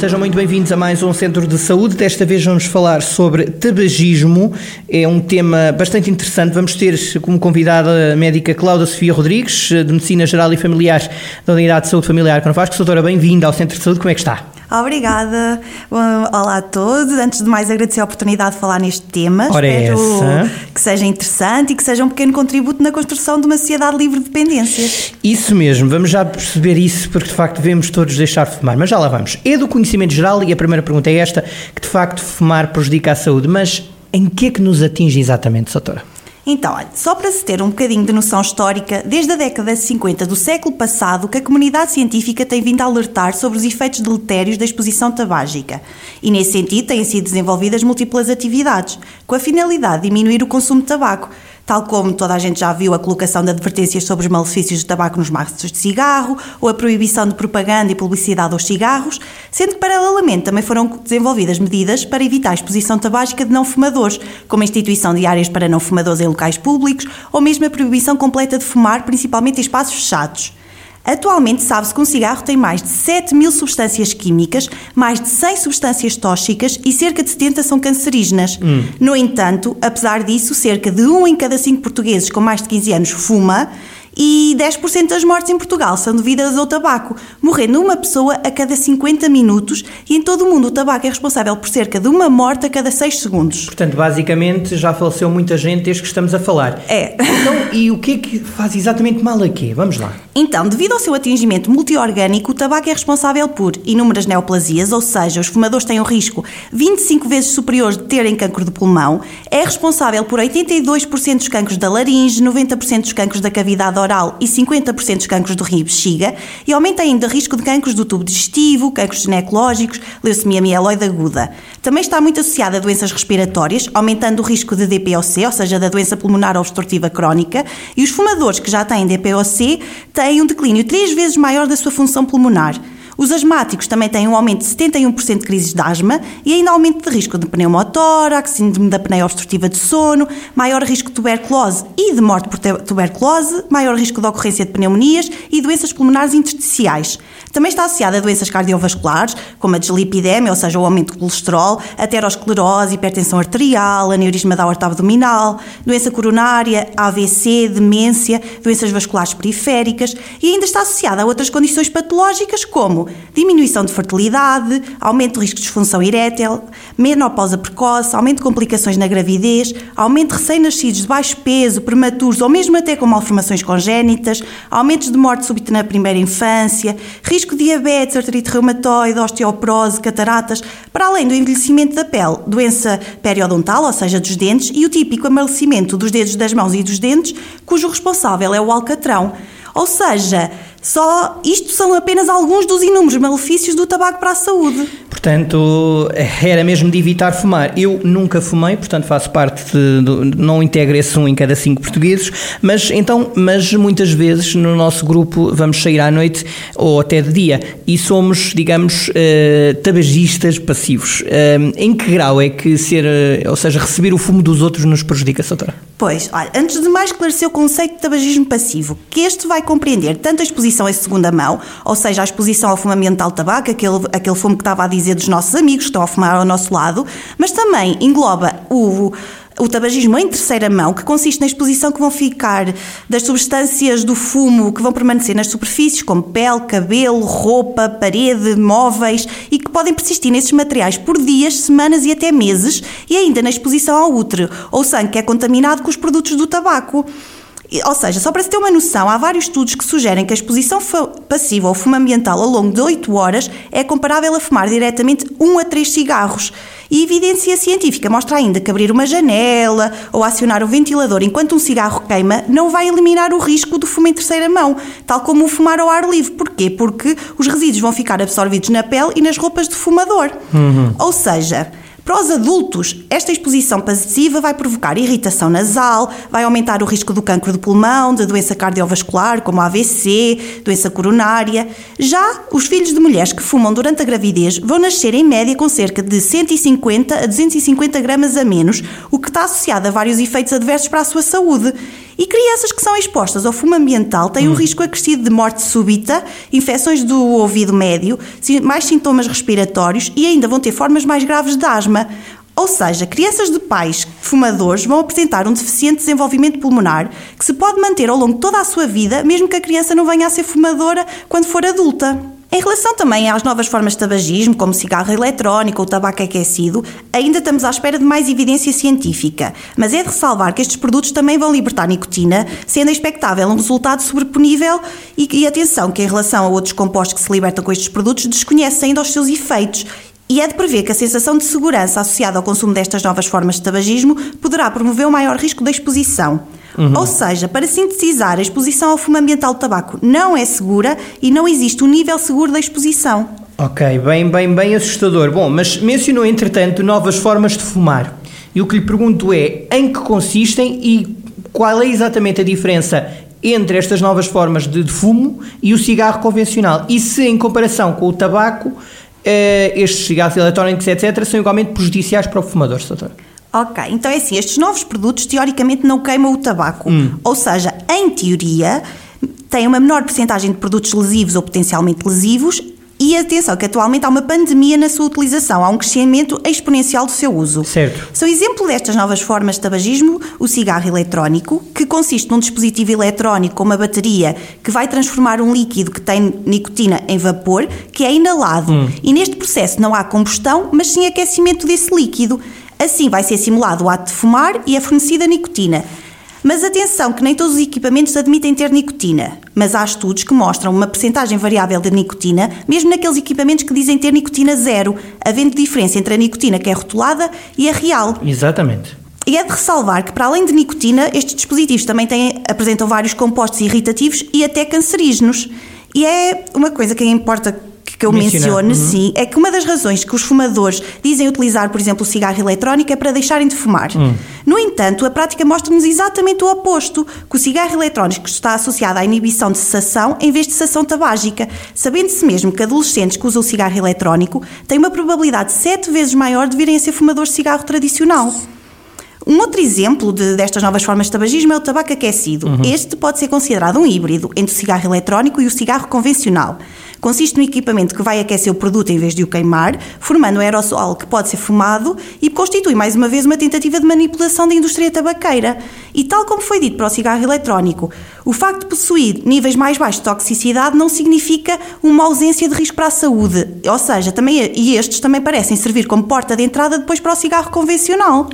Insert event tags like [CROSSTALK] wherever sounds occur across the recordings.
Sejam muito bem-vindos a mais um Centro de Saúde. Desta vez vamos falar sobre tabagismo. É um tema bastante interessante. Vamos ter como convidada a médica Cláudia Sofia Rodrigues, de Medicina Geral e Familiar da Unidade de Saúde Familiar Convasco. Doutora, bem-vinda ao Centro de Saúde. Como é que está? Obrigada. Olá a todos. Antes de mais, agradecer a oportunidade de falar neste tema. Ora é Espero essa. que seja interessante e que seja um pequeno contributo na construção de uma sociedade livre de dependências. Isso mesmo, vamos já perceber isso, porque de facto devemos todos deixar de fumar. Mas já lá vamos. É do conhecimento geral e a primeira pergunta é esta: que de facto fumar prejudica a saúde. Mas em que é que nos atinge exatamente, doutora? Então, olha, só para se ter um bocadinho de noção histórica, desde a década de 50 do século passado que a comunidade científica tem vindo a alertar sobre os efeitos deletérios da exposição tabágica. E nesse sentido têm sido desenvolvidas múltiplas atividades, com a finalidade de diminuir o consumo de tabaco, tal como toda a gente já viu a colocação de advertências sobre os malefícios do tabaco nos maços de cigarro, ou a proibição de propaganda e publicidade aos cigarros, sendo que paralelamente também foram desenvolvidas medidas para evitar a exposição tabágica de não fumadores, como a instituição de áreas para não fumadores em locais públicos, ou mesmo a proibição completa de fumar, principalmente em espaços fechados. Atualmente sabe-se que um cigarro tem mais de 7 mil substâncias químicas, mais de 100 substâncias tóxicas e cerca de 70 são cancerígenas. No entanto, apesar disso, cerca de 1 em cada 5 portugueses com mais de 15 anos fuma e 10% das mortes em Portugal são devidas ao tabaco, morrendo uma pessoa a cada 50 minutos e em todo o mundo o tabaco é responsável por cerca de uma morte a cada 6 segundos. Portanto, basicamente já faleceu muita gente desde que estamos a falar. É. Então, e o que é que faz exatamente mal a quê? Vamos lá. Então, devido ao seu atingimento multiorgânico, o tabaco é responsável por inúmeras neoplasias, ou seja, os fumadores têm um risco 25 vezes superior de terem cancro de pulmão, é responsável por 82% dos cancros da laringe, 90% dos cancros da cavidade oral e 50% dos cancros do rim e bexiga, e aumenta ainda o risco de cancros do tubo digestivo, cancros ginecológicos, leucemia mieloide aguda. Também está muito associada a doenças respiratórias, aumentando o risco de DPOC, ou seja, da doença pulmonar obstrutiva crónica, e os fumadores que já têm DPOC têm um declínio três vezes maior da sua função pulmonar. Os asmáticos também têm um aumento de 71% de crises de asma e ainda aumento de risco de pneumotórax, síndrome da apneia obstrutiva de sono, maior risco de tuberculose e de morte por tuberculose, maior risco de ocorrência de pneumonias e doenças pulmonares intersticiais. Também está associada a doenças cardiovasculares, como a dislipidemia, ou seja, o aumento de colesterol, aterosclerose, hipertensão arterial, aneurisma da aorta abdominal, doença coronária, AVC, demência, doenças vasculares periféricas e ainda está associada a outras condições patológicas como diminuição de fertilidade, aumento de risco de disfunção erétil, menopausa precoce, aumento de complicações na gravidez, aumento de recém-nascidos de baixo peso, prematuros ou mesmo até com malformações congénitas, aumentos de morte súbita na primeira infância, risco de diabetes, artrite reumatoide, osteoporose, cataratas, para além do envelhecimento da pele, doença periodontal, ou seja, dos dentes, e o típico amalecimento dos dedos das mãos e dos dentes, cujo responsável é o alcatrão. Ou seja, só isto são apenas alguns dos inúmeros malefícios do tabaco para a saúde. Portanto, era mesmo de evitar fumar. Eu nunca fumei, portanto faço parte de, de, não integro esse um em cada cinco portugueses, mas então, mas muitas vezes no nosso grupo vamos sair à noite ou até de dia e somos, digamos, uh, tabagistas passivos. Uh, em que grau é que ser, uh, ou seja, receber o fumo dos outros nos prejudica, doutora? Pois, olha, antes de mais esclarecer o conceito de tabagismo passivo, que este vai compreender tanto a exposição em segunda mão, ou seja, a exposição ao fumo ambiental de tabaco, aquele, aquele fumo que estava a dizer dos nossos amigos que estão a fumar ao nosso lado, mas também engloba o, o tabagismo em terceira mão, que consiste na exposição que vão ficar das substâncias do fumo que vão permanecer nas superfícies, como pele, cabelo, roupa, parede, móveis, e que podem persistir nesses materiais por dias, semanas e até meses, e ainda na exposição ao útero, ou sangue que é contaminado com os produtos do tabaco. Ou seja, só para se ter uma noção, há vários estudos que sugerem que a exposição passiva ao fumo ambiental ao longo de 8 horas é comparável a fumar diretamente 1 a 3 cigarros. E evidência científica mostra ainda que abrir uma janela ou acionar o ventilador enquanto um cigarro queima não vai eliminar o risco do fumo em terceira mão, tal como o fumar ao ar livre. Porquê? Porque os resíduos vão ficar absorvidos na pele e nas roupas do fumador. Uhum. Ou seja, Para os adultos, esta exposição passiva vai provocar irritação nasal, vai aumentar o risco do cancro do pulmão, da doença cardiovascular, como AVC, doença coronária. Já os filhos de mulheres que fumam durante a gravidez vão nascer em média com cerca de 150 a 250 gramas a menos, o que está associado a vários efeitos adversos para a sua saúde. E crianças que são expostas ao fumo ambiental têm um risco acrescido de morte súbita, infecções do ouvido médio, mais sintomas respiratórios e ainda vão ter formas mais graves de asma. Ou seja, crianças de pais fumadores vão apresentar um deficiente desenvolvimento pulmonar que se pode manter ao longo de toda a sua vida, mesmo que a criança não venha a ser fumadora quando for adulta. Em relação também às novas formas de tabagismo, como cigarro eletrónico ou tabaco aquecido, ainda estamos à espera de mais evidência científica, mas é de ressalvar que estes produtos também vão libertar nicotina, sendo expectável um resultado sobreponível e, e atenção que em relação a outros compostos que se libertam com estes produtos, desconhece ainda os seus efeitos e é de prever que a sensação de segurança associada ao consumo destas novas formas de tabagismo poderá promover um maior risco de exposição. Uhum. Ou seja, para sintetizar, a exposição ao fumo ambiental de tabaco não é segura e não existe um nível seguro da exposição. Ok, bem, bem, bem assustador. Bom, mas mencionou entretanto novas formas de fumar. E o que lhe pergunto é em que consistem e qual é exatamente a diferença entre estas novas formas de, de fumo e o cigarro convencional? E se, em comparação com o tabaco, estes cigarros eletrónicos, etc., são igualmente prejudiciais para o fumador, doutor? Ok, então é assim, estes novos produtos teoricamente não queimam o tabaco. Hum. Ou seja, em teoria, têm uma menor porcentagem de produtos lesivos ou potencialmente lesivos e atenção, que atualmente há uma pandemia na sua utilização, há um crescimento exponencial do seu uso. Certo. São exemplo destas novas formas de tabagismo o cigarro eletrónico, que consiste num dispositivo eletrónico com uma bateria que vai transformar um líquido que tem nicotina em vapor, que é inalado. Hum. E neste processo não há combustão, mas sim aquecimento desse líquido. Assim vai ser simulado o ato de fumar e é fornecida nicotina. Mas atenção que nem todos os equipamentos admitem ter nicotina, mas há estudos que mostram uma percentagem variável de nicotina, mesmo naqueles equipamentos que dizem ter nicotina zero, havendo diferença entre a nicotina que é rotulada e a real. Exatamente. E é de ressalvar que, para além de nicotina, estes dispositivos também têm, apresentam vários compostos irritativos e até cancerígenos. E é uma coisa que importa que eu menciono, uhum. sim, é que uma das razões que os fumadores dizem utilizar, por exemplo, o cigarro eletrónico é para deixarem de fumar. Uhum. No entanto, a prática mostra-nos exatamente o oposto, que o cigarro eletrónico está associado à inibição de cessação em vez de cessação tabágica, sabendo-se mesmo que adolescentes que usam o cigarro eletrónico têm uma probabilidade sete vezes maior de virem a ser fumadores de cigarro tradicional. Um outro exemplo de, destas novas formas de tabagismo é o tabaco aquecido. Uhum. Este pode ser considerado um híbrido entre o cigarro eletrónico e o cigarro convencional. Consiste no equipamento que vai aquecer o produto em vez de o queimar, formando um aerossol que pode ser fumado e constitui mais uma vez uma tentativa de manipulação da indústria tabaqueira. E tal como foi dito para o cigarro eletrónico, o facto de possuir níveis mais baixos de toxicidade não significa uma ausência de risco para a saúde. Ou seja, também, e estes também parecem servir como porta de entrada depois para o cigarro convencional.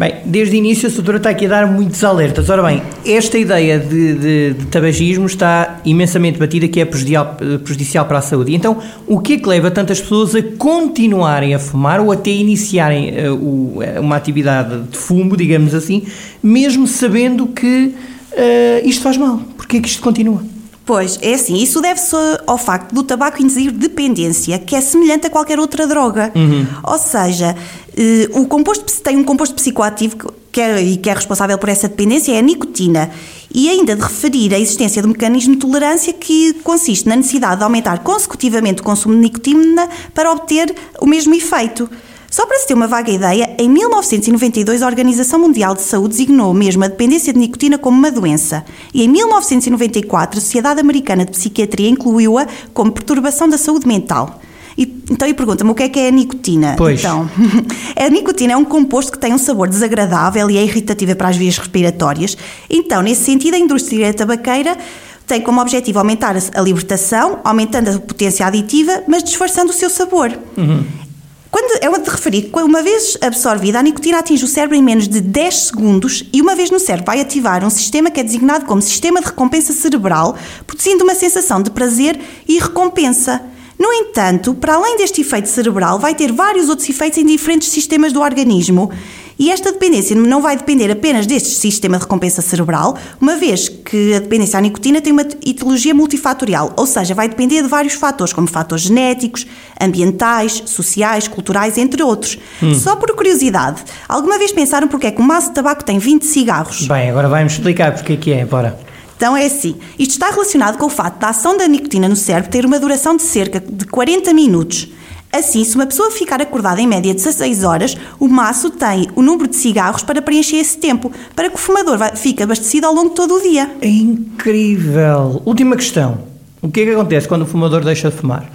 Bem, desde o início a doutora está aqui a dar muitos alertas. Ora bem, esta ideia de, de, de tabagismo está imensamente batida que é prejudicial, prejudicial para a saúde. Então, o que é que leva tantas pessoas a continuarem a fumar ou até iniciarem uh, o, uma atividade de fumo, digamos assim, mesmo sabendo que uh, isto faz mal? Porquê é que isto continua? Pois, é assim, isso deve-se ao facto do tabaco induzir dependência, que é semelhante a qualquer outra droga. Uhum. Ou seja, eh, o composto tem um composto psicoativo que é, e que é responsável por essa dependência é a nicotina. E ainda de referir a existência de um mecanismo de tolerância que consiste na necessidade de aumentar consecutivamente o consumo de nicotina para obter o mesmo efeito. Só para se ter uma vaga ideia, em 1992 a Organização Mundial de Saúde designou mesmo a dependência de nicotina como uma doença. E em 1994 a Sociedade Americana de Psiquiatria incluiu-a como perturbação da saúde mental. E, então, e pergunta-me o que é que é a nicotina? Pois. Então, [LAUGHS] a nicotina é um composto que tem um sabor desagradável e é irritativa para as vias respiratórias. Então, nesse sentido, a indústria tabaqueira tem como objetivo aumentar a libertação, aumentando a potência aditiva, mas disfarçando o seu sabor. Uhum. Quando, é de referir que, uma vez absorvida, a nicotina atinge o cérebro em menos de 10 segundos e, uma vez no cérebro, vai ativar um sistema que é designado como sistema de recompensa cerebral, produzindo uma sensação de prazer e recompensa. No entanto, para além deste efeito cerebral, vai ter vários outros efeitos em diferentes sistemas do organismo. E esta dependência não vai depender apenas deste sistema de recompensa cerebral, uma vez que a dependência à nicotina tem uma etiologia multifatorial, ou seja, vai depender de vários fatores, como fatores genéticos, ambientais, sociais, culturais, entre outros. Hum. Só por curiosidade, alguma vez pensaram porque é que um maço de tabaco tem 20 cigarros? Bem, agora vai-me explicar porque é que é, bora. Então é assim, isto está relacionado com o facto da ação da nicotina no cérebro ter uma duração de cerca de 40 minutos. Assim, se uma pessoa ficar acordada em média 16 horas, o maço tem o número de cigarros para preencher esse tempo, para que o fumador fique abastecido ao longo de todo o dia. É incrível! Última questão. O que é que acontece quando o fumador deixa de fumar?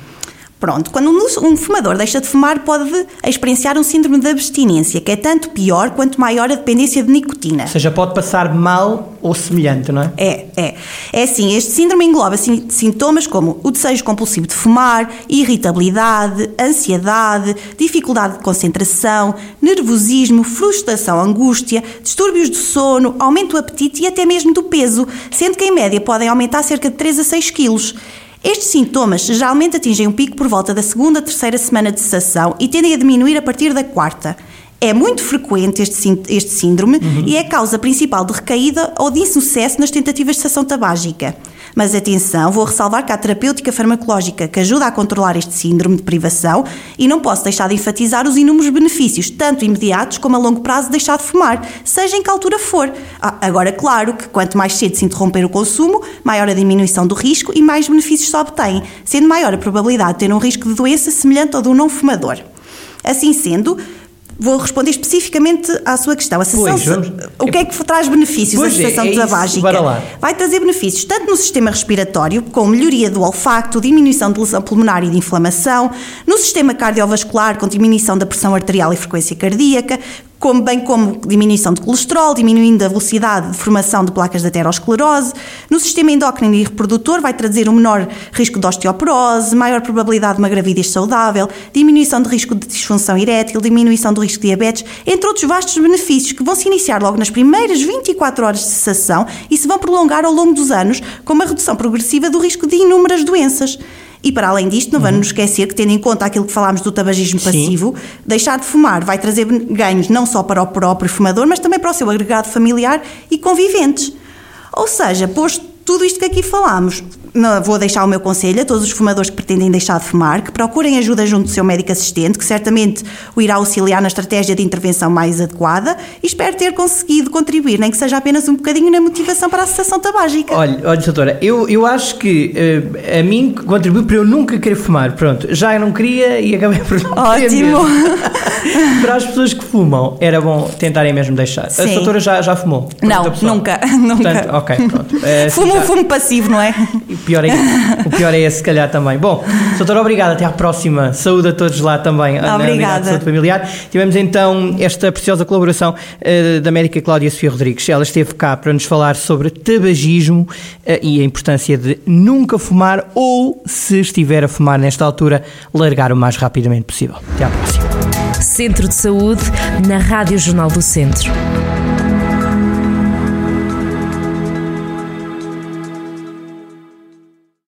Pronto, quando um fumador deixa de fumar, pode experienciar um síndrome de abstinência, que é tanto pior quanto maior a dependência de nicotina. Ou seja, pode passar mal ou semelhante, não é? É, é. É assim, este síndrome engloba sintomas como o desejo compulsivo de fumar, irritabilidade, ansiedade, dificuldade de concentração, nervosismo, frustração, angústia, distúrbios do sono, aumento do apetite e até mesmo do peso, sendo que em média podem aumentar cerca de 3 a 6 quilos. Estes sintomas geralmente atingem um pico por volta da segunda, terceira semana de cessação e tendem a diminuir a partir da quarta. É muito frequente este, este síndrome uhum. e é a causa principal de recaída ou de insucesso nas tentativas de cessação tabágica. Mas atenção, vou ressalvar que há terapêutica farmacológica que ajuda a controlar este síndrome de privação e não posso deixar de enfatizar os inúmeros benefícios, tanto imediatos como a longo prazo, de deixar de fumar, seja em que altura for. Ah, agora, claro que quanto mais cedo se interromper o consumo, maior a diminuição do risco e mais benefícios se obtém, sendo maior a probabilidade de ter um risco de doença semelhante ao do não fumador. Assim sendo, Vou responder especificamente à sua questão. A sessão, pois. O que é que traz benefícios pois a sessão é, é tabágica? Vai trazer benefícios tanto no sistema respiratório, com melhoria do olfato, diminuição de lesão pulmonar e de inflamação, no sistema cardiovascular, com diminuição da pressão arterial e frequência cardíaca, como bem como diminuição de colesterol, diminuindo a velocidade de formação de placas de aterosclerose. No sistema endócrino e reprodutor vai trazer um menor risco de osteoporose, maior probabilidade de uma gravidez saudável, diminuição de risco de disfunção erétil, diminuição do risco de diabetes, entre outros vastos benefícios que vão se iniciar logo nas primeiras 24 horas de cessação e se vão prolongar ao longo dos anos com uma redução progressiva do risco de inúmeras doenças. E para além disto, não vamos nos esquecer que, tendo em conta aquilo que falámos do tabagismo Sim. passivo, deixar de fumar vai trazer ganhos não só para o próprio fumador, mas também para o seu agregado familiar e conviventes. Ou seja, posto tudo isto que aqui falámos, vou deixar o meu conselho a todos os fumadores que pretendem deixar de fumar, que procurem ajuda junto do seu médico assistente, que certamente o irá auxiliar na estratégia de intervenção mais adequada e espero ter conseguido contribuir, nem que seja apenas um bocadinho na motivação para a cessação tabágica. Olha, olha doutora, eu, eu acho que uh, a mim contribuiu para eu nunca querer fumar. Pronto, já eu não queria e acabei por não Ótimo! [LAUGHS] para as pessoas que fumam, era bom tentarem mesmo deixar. Sim. A doutora já, já fumou? Não, nunca, [LAUGHS] nunca. Portanto, ok, pronto. Uh, fumo, já... fumo passivo, não é? Pior é, [LAUGHS] o pior é esse, se calhar, também. Bom, doutora, obrigado. Até à próxima. Saúde a todos lá também. Obrigada. Na Saúde Familiar. Tivemos então esta preciosa colaboração uh, da médica Cláudia Sofia Rodrigues. Ela esteve cá para nos falar sobre tabagismo uh, e a importância de nunca fumar ou, se estiver a fumar nesta altura, largar o mais rapidamente possível. Até à próxima. Centro de Saúde, na Rádio Jornal do Centro.